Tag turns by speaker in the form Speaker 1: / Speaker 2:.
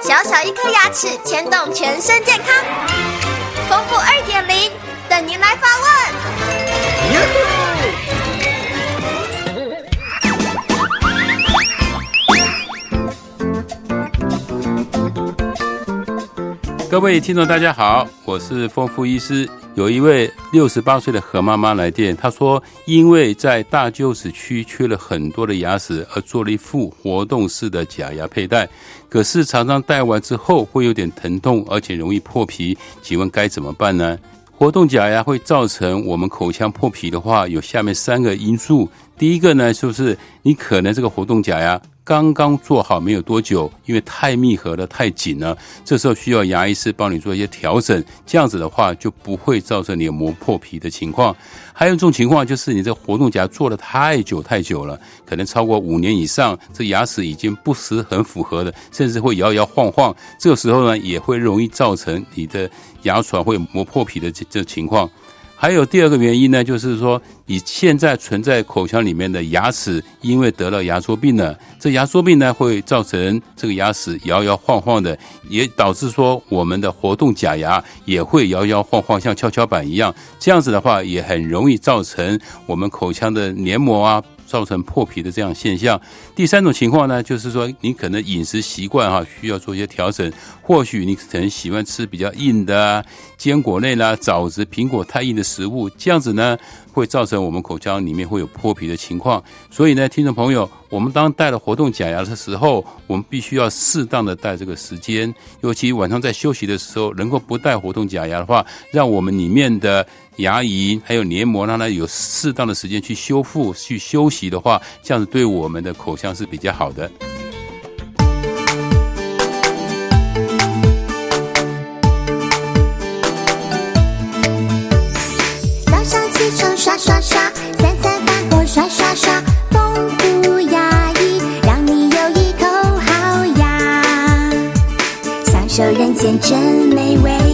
Speaker 1: 小小一颗牙齿牵动全身健康，丰富二点零等您来发
Speaker 2: 问。各位听众，大家好，我是丰富医师。有一位六十八岁的何妈妈来电，她说，因为在大臼齿区缺了很多的牙齿，而做了一副活动式的假牙佩戴，可是常常戴完之后会有点疼痛，而且容易破皮，请问该怎么办呢？活动假牙会造成我们口腔破皮的话，有下面三个因素，第一个呢，就是你可能这个活动假牙。刚刚做好没有多久，因为太密合了、太紧了，这时候需要牙医师帮你做一些调整，这样子的话就不会造成你磨破皮的情况。还有一种情况就是你这活动夹做了太久太久了，可能超过五年以上，这牙齿已经不是很符合的，甚至会摇摇晃晃，这个时候呢也会容易造成你的牙床会磨破皮的这这情况。还有第二个原因呢，就是说你现在存在口腔里面的牙齿，因为得了牙周病了，这牙周病呢会造成这个牙齿摇摇晃晃的，也导致说我们的活动假牙也会摇摇晃晃，像跷跷板一样。这样子的话，也很容易造成我们口腔的黏膜啊。造成破皮的这样现象。第三种情况呢，就是说你可能饮食习惯哈需要做一些调整。或许你可能喜欢吃比较硬的坚果类啦、枣子、苹果太硬的食物，这样子呢会造成我们口腔里面会有破皮的情况。所以呢，听众朋友，我们当戴了活动假牙的时候，我们必须要适当的戴这个时间，尤其晚上在休息的时候，能够不戴活动假牙的话，让我们里面的。牙龈还有黏膜，让它有适当的时间去修复、去休息的话，这样子对我们的口腔是比较好的。
Speaker 3: 早上起床刷刷刷，三餐饭后刷刷刷，丰富牙这，人间真美味。